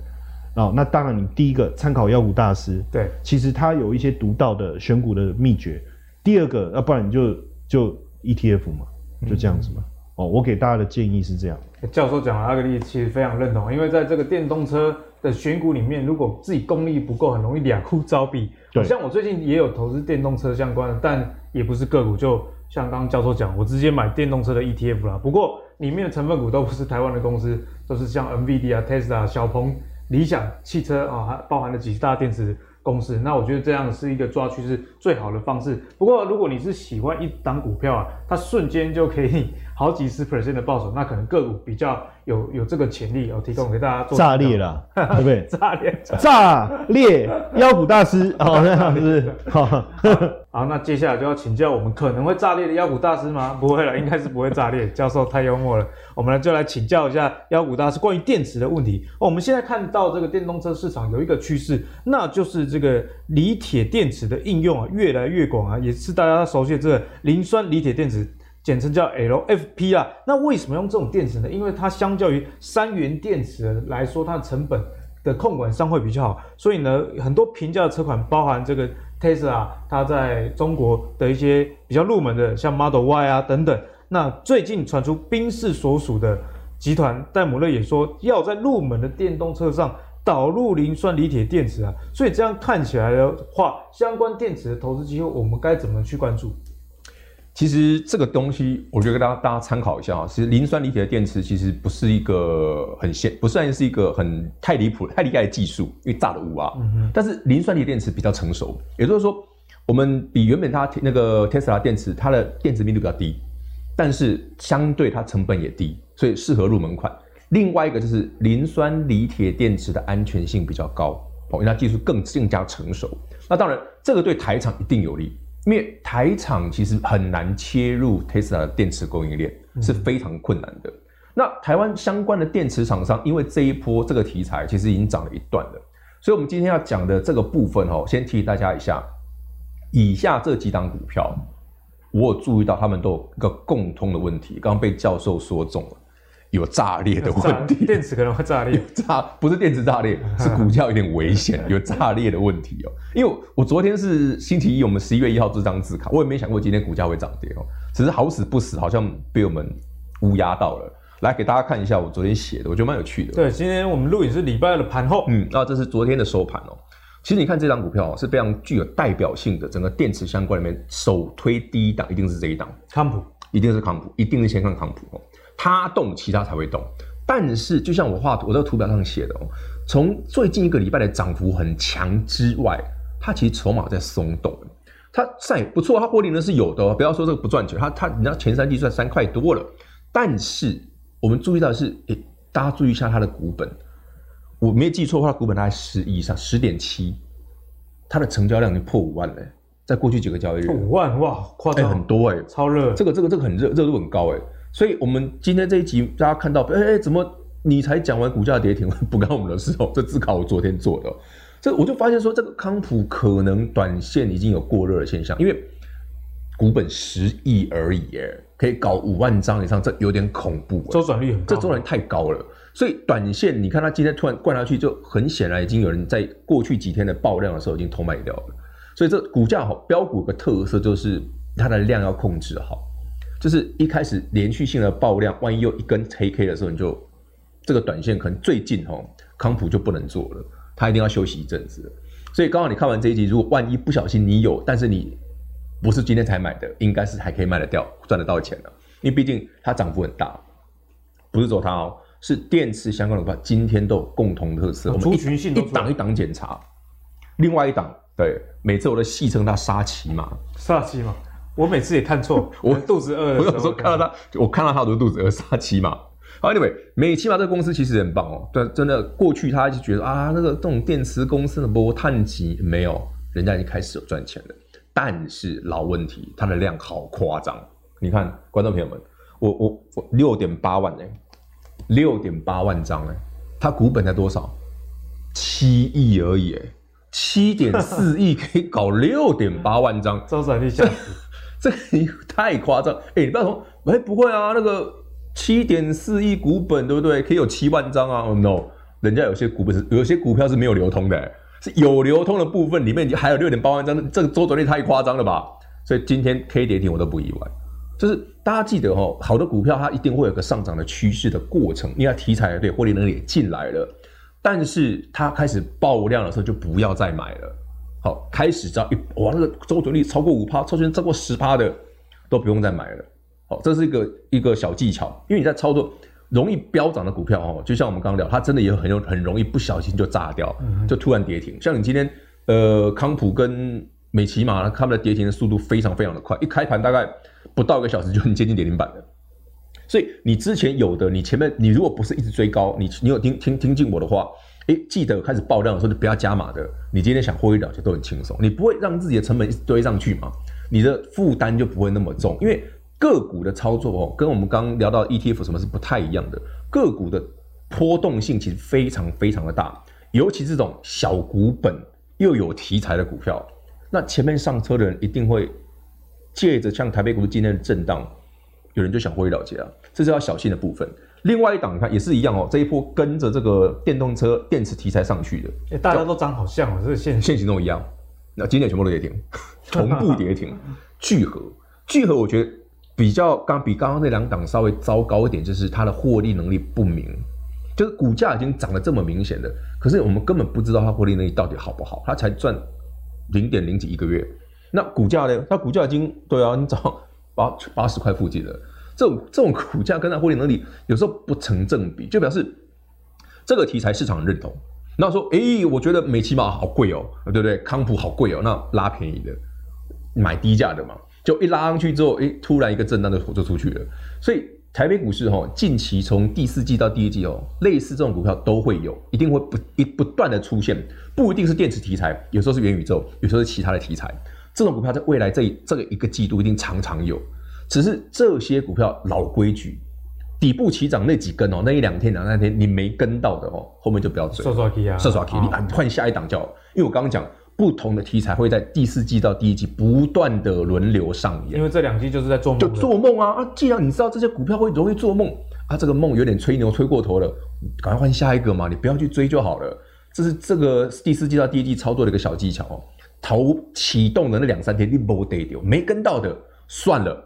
哦，那当然，你第一个参考妖股大师，对，其实他有一些独到的选股的秘诀。第二个，要不然你就就 ETF 嘛，就这样子嘛。嗯、哦，我给大家的建议是这样。教授讲的阿格力其实非常认同，因为在这个电动车的选股里面，如果自己功力不够，很容易两枯招弊。对，像我最近也有投资电动车相关的，但也不是个股，就像刚刚教授讲，我直接买电动车的 ETF 啦。不过里面的成分股都不是台湾的公司，都是像 NVIDIA、Tesla、小鹏。理想汽车啊，还包含了几大电池公司，那我觉得这样是一个抓趋势最好的方式。不过，如果你是喜欢一档股票啊，它瞬间就可以好几十 percent 的报酬，那可能个股比较有有这个潜力，我提供给大家做炸裂了，对不对？炸裂，炸裂，妖股大师，好，这样是不是？好，好，那接下来就要请教我们可能会炸裂的妖股大师吗？不会了，应该是不会炸裂。教授太幽默了，我们就来请教一下妖股大师关于电池的问题。我们现在看到这个电动车市场有一个趋势，那就是这个锂铁电池的应用啊越来越广啊，也是大家熟悉的这个磷酸锂铁电池。简称叫 LFP 啊，那为什么用这种电池呢？因为它相较于三元电池来说，它的成本的控管上会比较好。所以呢，很多平价的车款，包含这个 Tesla，它在中国的一些比较入门的，像 Model Y 啊等等。那最近传出宾士所属的集团戴姆勒也说，要在入门的电动车上导入磷酸锂铁电池啊。所以这样看起来的话，相关电池的投资机会，我们该怎么去关注？其实这个东西，我觉得大家大家参考一下啊。其实磷酸锂铁的电池其实不是一个很现，不算是一个很太离谱、太厉害的技术，因为炸的五啊。嗯哼。但是磷酸锂电池比较成熟，也就是说，我们比原本它那个 Tesla 电池，它的电池密度比较低，但是相对它成本也低，所以适合入门款。另外一个就是磷酸锂铁电池的安全性比较高，哦，因为它技术更更加成熟。那当然，这个对台厂一定有利。因为台厂其实很难切入 Tesla 的电池供应链，是非常困难的。那台湾相关的电池厂商，因为这一波这个题材其实已经涨了一段了，所以我们今天要讲的这个部分哦，先提醒大家一下，以下这几档股票，我有注意到他们都有一个共通的问题，刚刚被教授说中了。有炸裂的问题，电池可能会炸裂。炸不是电池炸裂，是股价有点危险，有炸裂的问题哦。因为我昨天是星期一，我们十一月一号这张字卡，我也没想过今天股价会涨跌哦。只是好死不死，好像被我们乌鸦到了。来给大家看一下我昨天写的，我觉得蛮有趣的。对，今天我们录影是礼拜二的盘后，嗯，那这是昨天的收盘哦。其实你看这张股票哦，是非常具有代表性的，整个电池相关里面首推第一档一定是这一档，康普，一定是康普，一定是先看康普哦。它动，其他才会动。但是，就像我画图，我这个图表上写的哦，从最近一个礼拜的涨幅很强之外，它其实筹码在松动。它在不错，它获利呢是有的哦。不要说这个不赚钱，它它你知道前三季赚三块多了。但是我们注意到的是，诶，大家注意一下它的股本，我没记错的话，股本大概十以上，十点七，它的成交量已经破五万了，在过去几个交易日。五万哇，夸张很多哎，超热。这个这个这个很热，热度很高哎。所以，我们今天这一集，大家看到，哎、欸、哎，怎么你才讲完股价跌停，不干我们的事哦？这自考我昨天做的，这我就发现说，这个康普可能短线已经有过热的现象，因为股本十亿而已，耶，可以搞五万张以上，这有点恐怖。周转率很高，这周转率太高了。所以，短线你看它今天突然灌下去，就很显然已经有人在过去几天的爆量的时候已经偷卖掉了。所以，这股价好，标股有个特色就是它的量要控制好。就是一开始连续性的爆量，万一又一根黑 K 的时候，你就这个短线可能最近哦，康普就不能做了，他一定要休息一阵子。所以刚好你看完这一集，如果万一不小心你有，但是你不是今天才买的，应该是还可以卖得掉，赚得到钱的，因为毕竟它涨幅很大，不是走它哦，是电池相关的话，今天都有共同特色，我们一一档一档检查，另外一档对，每次我都戏称它杀骑马，杀骑马。我每次也看错，我肚子饿。我有时候看到他，我看到他我就肚子饿，杀骑马。好，Anyway，美骑马这个公司其实也很棒哦。对，真的过去他就觉得啊，那个这种电池公司的波碳级没有，人家已经开始有赚钱了。但是老问题，它的量好夸张。你看，观众朋友们，我我我六点八万哎，六点八万张哎，它股本才多少？七亿而已哎，七点四亿可以搞六点八万张，周转率下。这个你太夸张，哎，你不要说，哎，不会啊，那个七点四亿股本，对不对？可以有七万张啊？Oh no，人家有些股本是，有些股票是没有流通的，是有流通的部分里面还有六点八万张，这个周转率太夸张了吧？所以今天 K 跌停我都不意外，就是大家记得哦，好的股票它一定会有个上涨的趋势的过程，因为它题材对，获利能力也进来了，但是它开始爆量的时候就不要再买了。好，开始只要一哇，那个周转率超过五趴，周转超过十趴的都不用再买了。好，这是一个一个小技巧，因为你在操作容易飙涨的股票哦，就像我们刚刚聊，它真的也很有很容易不小心就炸掉，就突然跌停。像你今天呃康普跟美骑马，他们的跌停的速度非常非常的快，一开盘大概不到一个小时就很接近跌停板了。所以你之前有的，你前面你如果不是一直追高，你你有听听听进我的话。哎，记得开始爆量的时候就不要加码的。你今天想获利了结都很轻松，你不会让自己的成本一直堆上去嘛？你的负担就不会那么重。因为个股的操作哦，跟我们刚刚聊到 ETF 什么是不太一样的。个股的波动性其实非常非常的大，尤其这种小股本又有题材的股票，那前面上车的人一定会借着像台北股市今天的震荡，有人就想获利了结啊，这是要小心的部分。另外一档你看也是一样哦，这一波跟着这个电动车电池题材上去的，欸、大家都长好像哦，这个线线型都一样。那今天全部都跌停，同步跌停。聚合，聚合，我觉得比较刚比刚刚那两档稍微糟糕一点，就是它的获利能力不明，就是股价已经涨得这么明显了，可是我们根本不知道它获利能力到底好不好，它才赚零点零几一个月，那股价呢？它股价已经对啊，你涨八八十块附近了。这种这种股价跟它获利能力有时候不成正比，就表示这个题材市场认同。那说，诶，我觉得美琪玛好贵哦，对不对？康普好贵哦，那拉便宜的，买低价的嘛。就一拉上去之后，诶，突然一个震荡就就出去了。所以台北股市哈，近期从第四季到第一季哦，类似这种股票都会有，一定会不一不断的出现，不一定是电池题材，有时候是元宇宙，有时候是其他的题材。这种股票在未来这这个一个季度一定常常有。只是这些股票老规矩，底部起涨那几根哦，那一两天两三天你没跟到的哦，后面就不要追。刷刷 K 啊，刷刷 K，你换下一档就好。因为我刚刚讲，不同的题材会在第四季到第一季不断的轮流上演。因为这两季就是在做梦，就做梦啊啊！既然你知道这些股票会容易做梦啊，这个梦有点吹牛吹过头了，赶快换下一个嘛，你不要去追就好了。这是这个第四季到第一季操作的一个小技巧哦。头启动的那两三天你没得丢，没跟到的算了。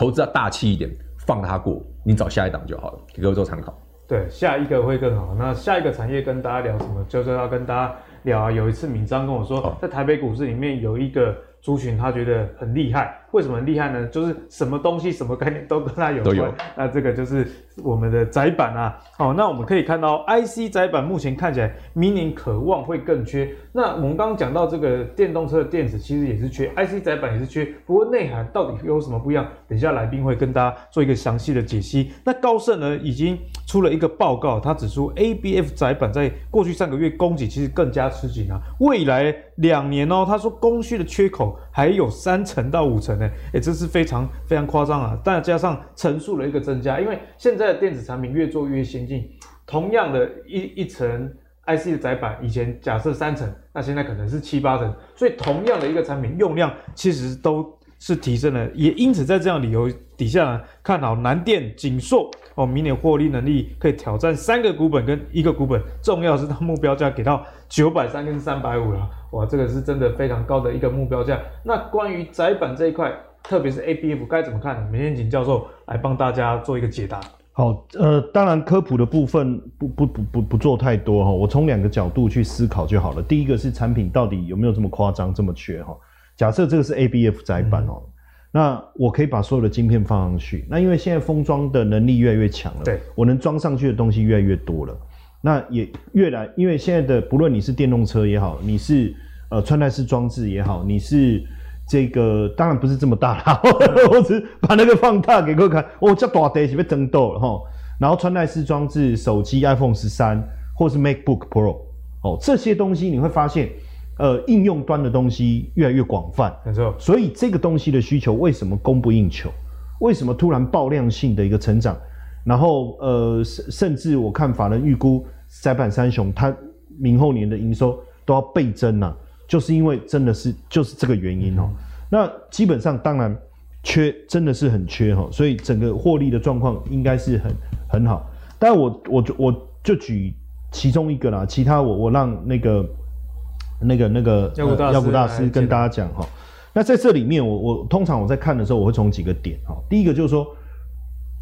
投资要大气一点，放它过，你找下一档就好了，给各位做参考。对，下一个会更好。那下一个产业跟大家聊什么？就是要跟大家聊啊。有一次敏章跟我说，在台北股市里面有一个族群，他觉得很厉害。为什么很厉害呢？就是什么东西、什么概念都跟它有关。都有。那这个就是我们的窄板啊。好，那我们可以看到，IC 窄板目前看起来明年渴望会更缺。那我们刚刚讲到这个电动车的电池，其实也是缺，IC 窄板也是缺。不过内涵到底有什么不一样？等一下来宾会跟大家做一个详细的解析。那高盛呢，已经出了一个报告，他指出 ABF 窄板在过去三个月供给其实更加吃紧啊。未来两年哦，他说供需的缺口还有三层到五成。哎、欸，这是非常非常夸张啊！再加上层数的一个增加，因为现在的电子产品越做越先进，同样的一一层 IC 的载板，以前假设三层，那现在可能是七八层，所以同样的一个产品用量其实都是提升了。也因此在这样理由底下呢，看好南电、景硕哦，明年获利能力可以挑战三个股本跟一个股本，重要是它目标价给到九百三跟三百五了。哇，这个是真的非常高的一个目标价。那关于窄板这一块，特别是 ABF 该怎么看呢？明天请教授来帮大家做一个解答。好，呃，当然科普的部分不不不不不做太多哈，我从两个角度去思考就好了。第一个是产品到底有没有这么夸张这么缺哈？假设这个是 ABF 载板哦，嗯、那我可以把所有的晶片放上去，那因为现在封装的能力越来越强了，对，我能装上去的东西越来越多了。那也越来，因为现在的不论你是电动车也好，你是呃穿戴式装置也好，你是这个当然不是这么大啦，我只把那个放大给各位看，哦，这大台是被争到了哈。然后穿戴式装置，手机 iPhone 十三或是 MacBook Pro，哦，这些东西你会发现，呃，应用端的东西越来越广泛，没错。所以这个东西的需求为什么供不应求？为什么突然爆量性的一个成长？然后，呃，甚甚至我看法人预估载板三雄，它明后年的营收都要倍增啊，就是因为真的是就是这个原因哦。嗯、那基本上当然缺真的是很缺哈，所以整个获利的状况应该是很很好。但我我就我就举其中一个啦，其他我我让那个那个那个妖股大师、跟大家讲哈。那在这里面我，我我通常我在看的时候，我会从几个点哈。第一个就是说。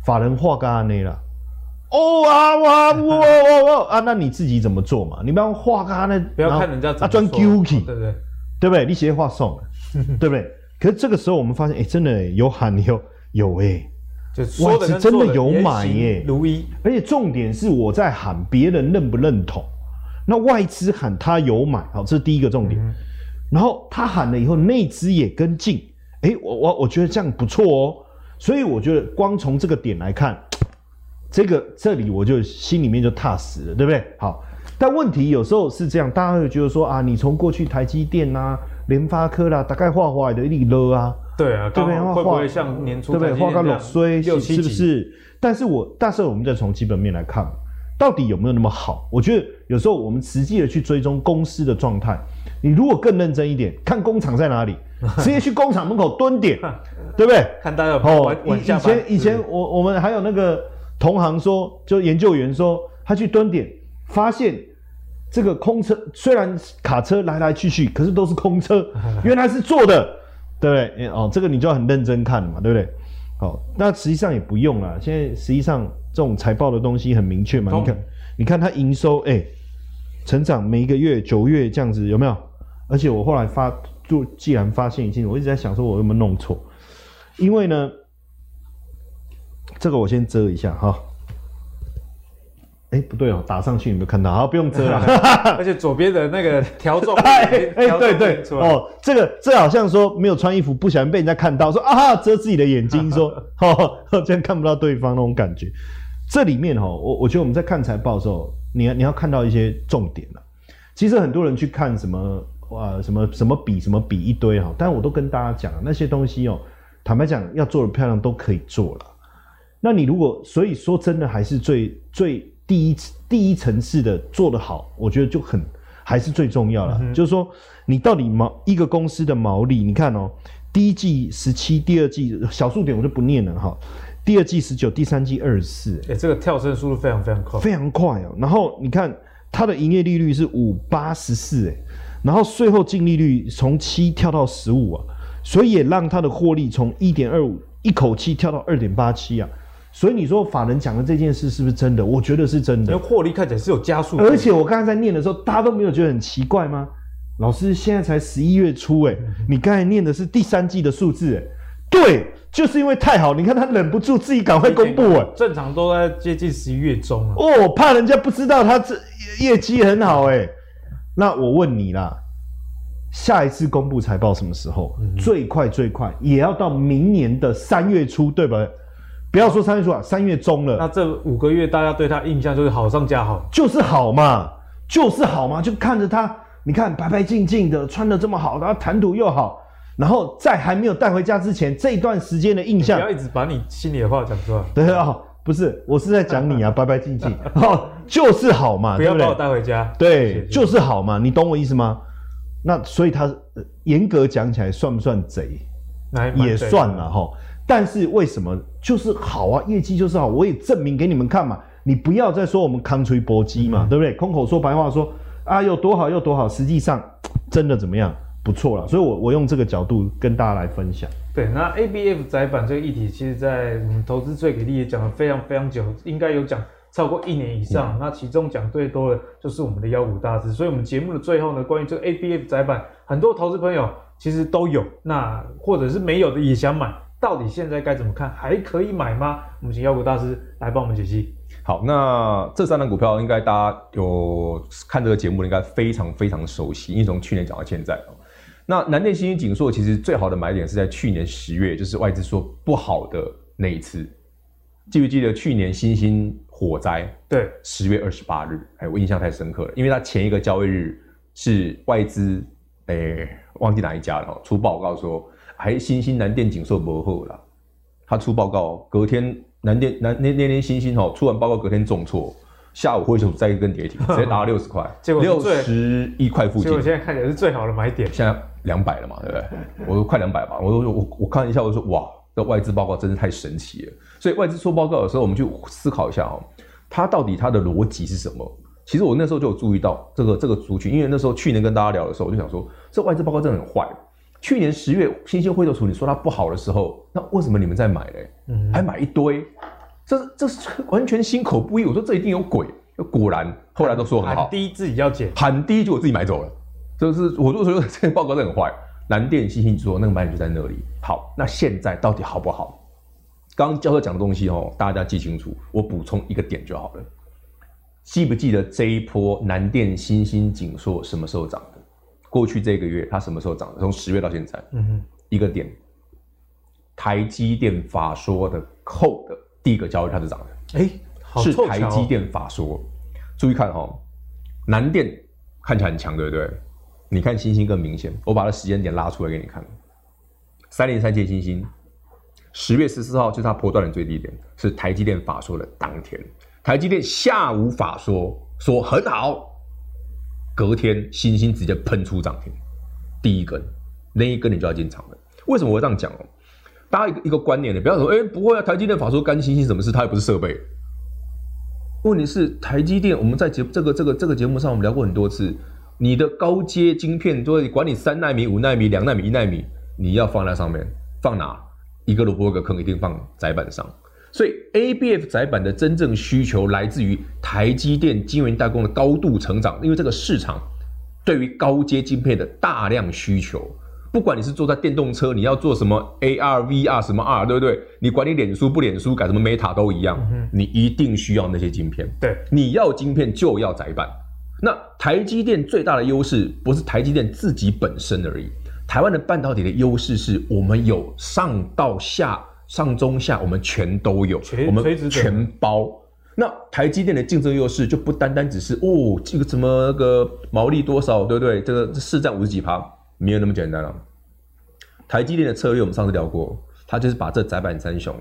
法人话干那了，哦啊哇哇哇哇啊！那你自己怎么做嘛？你不要话干那，不要看人家。啊，专 Q 对不对？对不对？你写话送，对不对？可是这个时候我们发现，哎，真的有喊有有哎，外资真的有买耶，如一。而且重点是我在喊，别人认不认同？那外资喊他有买，好，这是第一个重点。然后他喊了以后，内资也跟进，哎，我我我觉得这样不错哦。所以我觉得光从这个点来看，这个这里我就心里面就踏实了，对不对？好，但问题有时候是这样，大家会觉得说啊，你从过去台积电啊、联发科啦，大概画画的一勒啊，对啊，对不对？会不会像年初对不对？画个落衰，是不是？但是我但是我们再从基本面来看，到底有没有那么好？我觉得有时候我们实际的去追踪公司的状态，你如果更认真一点，看工厂在哪里，直接去工厂门口蹲点，对不对？看大家哦，以前以前我我们还有那个同行说，就研究员说，他去蹲点，发现这个空车虽然卡车来来去去，可是都是空车，原来是坐的，对不对？哦，这个你就要很认真看嘛，对不对？好，那实际上也不用啦。现在实际上这种财报的东西很明确嘛。你看，你看它营收，哎、欸，成长每一个月九月这样子有没有？而且我后来发，就既然发现一件，我一直在想说我有没有弄错，因为呢，这个我先遮一下哈。哎，不对哦，打上去有没有看到？好，不用遮了。而且左边的那个条状，哎 哎，对对哦，这个这好像说没有穿衣服，不小心被人家看到，说啊遮自己的眼睛，说 哦这样看不到对方那种感觉。这里面哈，我我觉得我们在看财报的时候，你你要看到一些重点了。其实很多人去看什么啊什么什么比什么比一堆哈，但我都跟大家讲那些东西哦，坦白讲要做的漂亮都可以做了。那你如果所以说真的还是最最。第一第一层次的做得好，我觉得就很还是最重要了。嗯、就是说，你到底毛一个公司的毛利，你看哦，第一季十七，第二季小数点我就不念了哈。第二季十九，第三季二十四，哎，这个跳升速度非常非常快，非常快哦。然后你看它的营业利率是五八十四，哎，然后税后净利率从七跳到十五啊，所以也让它的获利从一点二五一口气跳到二点八七啊。所以你说法人讲的这件事是不是真的？我觉得是真的。获利看起来是有加速，而且我刚才在念的时候，大家都没有觉得很奇怪吗？老师，现在才十一月初，哎，你刚才念的是第三季的数字，哎，对，就是因为太好，你看他忍不住自己赶快公布，哎，正常都在接近十一月中哦，怕人家不知道他这业绩很好，哎，那我问你啦，下一次公布财报什么时候？嗯、最快最快也要到明年的三月初，对吧？不要说三月初啊，三月中了。那这五个月大家对他印象就是好上加好，就是好嘛，就是好嘛，就看着他，你看白白净净的，穿的这么好，然后谈吐又好，然后在还没有带回家之前这一段时间的印象，不要一直把你心里的话讲出来。对啊、哦，不是，我是在讲你啊，白白净净，哦，就是好嘛，不要把我带回家。对，谢谢就是好嘛，你懂我意思吗？那所以他严格讲起来算不算贼？也算了哈。但是为什么就是好啊？业绩就是好，我也证明给你们看嘛。你不要再说我们空吹搏击嘛，嗯、对不对？空口说白话说啊，有多好有多好，实际上真的怎么样？不错了。所以我，我我用这个角度跟大家来分享。对，那 ABF 窄板这个议题，其实在我们投资最给力也讲了非常非常久，应该有讲超过一年以上。嗯、那其中讲最多的就是我们的妖股大师。所以，我们节目的最后呢，关于这个 ABF 窄板，很多投资朋友其实都有，那或者是没有的也想买。到底现在该怎么看？还可以买吗？我们请妖股大师来帮我们解析。好，那这三档股票应该大家有看这个节目，应该非常非常熟悉，因为从去年讲到现在。那南电、新兴、景硕其实最好的买点是在去年十月，就是外资说不好的那一次。记不记得去年新兴火灾？对，十月二十八日，哎，我印象太深刻了，因为它前一个交易日是外资，哎，忘记哪一家了，出报告说。还新兴南电景硕不好了，他出报告，隔天南电南那那天新兴哦出完报告，隔天重挫，下午会就再一根跌停，直接达到六十块，结果六十一块附近。结果现在看起来是最好的买点，现在 两百了嘛，对不对？我说快两百吧，我说我我看一下，我说哇，这外资报告真是太神奇了。所以外资出报告的时候，我们就思考一下哦，它到底它的逻辑是什么？其实我那时候就有注意到这个这个族群，因为那时候去年跟大家聊的时候，我就想说，这外资报告真的很坏。去年十月，新兴辉斗处理说它不好的时候，那为什么你们在买嘞？嗯，还买一堆，这这是完全心口不一。我说这一定有鬼，果然后来都说很好。喊低自己要减，喊低就我自己买走了。这是我就说这个报告真的很坏。南电、新兴说那个买点就在那里。好，那现在到底好不好？刚刚教授讲的东西哦，大家记清楚。我补充一个点就好了。记不记得这一波南电、新兴、景硕什么时候涨的？过去这个月，它什么时候涨的？从十月到现在，嗯哼，一个点，台积电法说的扣的第一个交易，它是涨的。哎、欸，是台积电法说。注意看哈、哦，南电看起来很强，对不对？你看星星更明显，我把它时间点拉出来给你看。三零三七星星，十月十四号就是它波段的最低点，是台积电法说的当天。台积电下午法说说很好，隔天星星直接喷出涨停，第一根那一根你就要进场了。为什么我会这样讲哦？大家一个一个观念，你不要说，哎，不会啊，台积电法说干星星什么事？它又不是设备。问题是台积电，我们在节这个这个这个节目上，我们聊过很多次。你的高阶晶片，就会管你三纳米、五纳米、两纳米、一纳米，你要放在上面，放哪？一个萝卜一个坑，一定放载板上。所以 ABF 载板的真正需求来自于台积电晶圆代工的高度成长，因为这个市场对于高阶晶片的大量需求。不管你是坐在电动车，你要做什么 AR、VR 什么 R，对不对？你管你脸书不脸书，改什么 Meta 都一样，嗯、你一定需要那些晶片。对，你要晶片就要载板。那台积电最大的优势不是台积电自己本身而已，台湾的半导体的优势是我们有上到下、上中下，我们全都有，我们全包。那台积电的竞争优势就不单单只是哦，这个什么那个毛利多少，对不对？这个市占五十几趴。没有那么简单了。台积电的策略我们上次聊过，它就是把这窄板三雄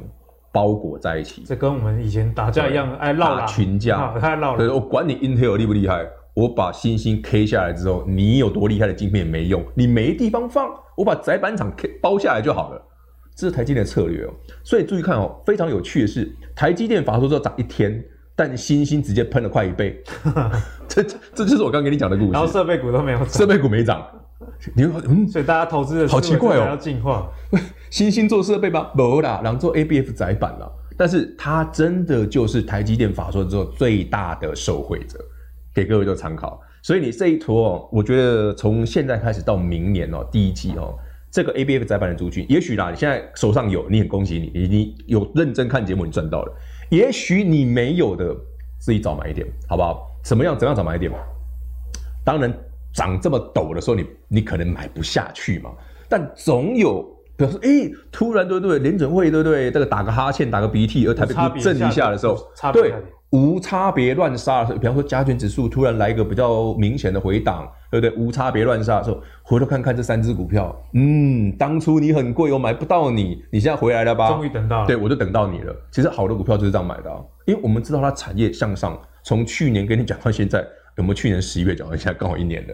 包裹在一起。这跟我们以前打架一样，爱闹群架，太闹了。对，我管你 Intel 厉不厉害，我把星星 K 下来之后，你有多厉害的晶片也没用，你没地方放，我把窄板厂 K 包下来就好了。这是台积电的策略哦。所以注意看哦，非常有趣的是，台积电法说之后涨一天，但星星直接喷了快一倍。这这就是我刚跟你讲的故事。然后设备股都没有涨，设备股没涨。你嗯，所以大家投资的好奇怪哦，要进化。新兴做设备吧，不啦，然后做 ABF 载板啦。但是它真的就是台积电法说之后最大的受惠者，给各位做参考。所以你这一坨哦，我觉得从现在开始到明年哦，第一季哦，这个 ABF 载板的族群，也许啦，你现在手上有，你很恭喜你，你你有认真看节目，你赚到了。也许你没有的，自己找买一点，好不好？怎么样怎样找买一点？当然。涨这么陡的时候，你你可能买不下去嘛。但总有，比如说，哎、欸，突然对不对，联准会对不对，这个打个哈欠，打个鼻涕，而台北股震一下的时候，对，无差别乱杀的时候，比方说加权指数突然来一个比较明显的回档，对不对？无差别乱杀的时候，回头看看这三只股票，嗯，当初你很贵，我买不到你，你现在回来了吧？终于等到了，对，我就等到你了。其实好的股票就是这样买的，啊因为我们知道它产业向上，从去年跟你讲到现在。有没有去年十一月讲到现在刚好一年了，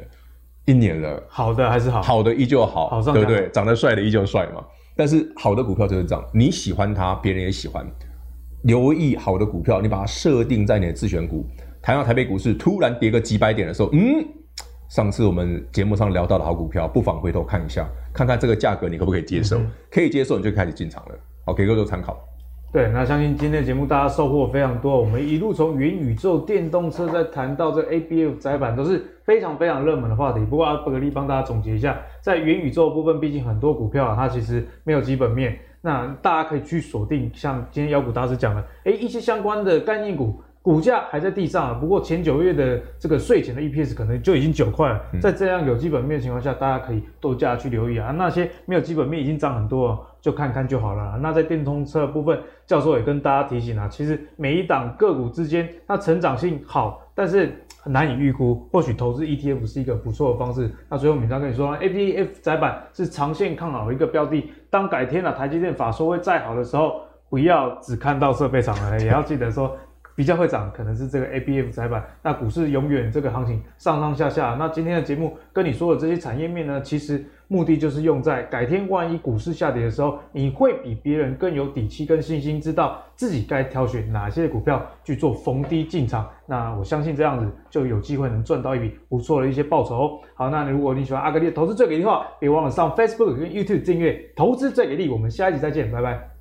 一年了，好的还是好，好的依旧好，好对不对？长得帅的依旧帅嘛。但是好的股票就是这样，你喜欢它，别人也喜欢。留意好的股票，你把它设定在你的自选股。谈到台北股市突然跌个几百点的时候，嗯，上次我们节目上聊到的好股票，不妨回头看一下，看看这个价格你可不可以接受？嗯、可以接受你就开始进场了。好，给各位做参考。对，那相信今天的节目大家收获非常多。我们一路从元宇宙、电动车，再谈到这 ABF 载板，都是非常非常热门的话题。不过阿伯格力帮大家总结一下，在元宇宙部分，毕竟很多股票啊，它其实没有基本面，那大家可以去锁定，像今天妖股大师讲的，哎，一些相关的概念股。股价还在地上，不过前九月的这个税前的 EPS 可能就已经九块了。在这样有基本面的情况下，大家可以多加去留意啊。那些没有基本面已经涨很多了，就看看就好了。那在电动车部分，教授也跟大家提醒啊，其实每一档个股之间它成长性好，但是很难以预估。或许投资 ETF 是一个不错的方式。那最后闵漳跟你说，ATF 窄板是长线看好的一个标的。当改天啊台积电法说会再好的时候，不要只看到设备厂了，也要记得说。比较会涨，可能是这个 ABF 载板。那股市永远这个行情上上下下。那今天的节目跟你说的这些产业面呢，其实目的就是用在改天万一股市下跌的时候，你会比别人更有底气跟信心，知道自己该挑选哪些股票去做逢低进场。那我相信这样子就有机会能赚到一笔不错的一些报酬。好，那如果你喜欢阿格力的投资最给力的话，别忘了上 Facebook 跟 YouTube 订阅投资最给力。我们下一集再见，拜拜。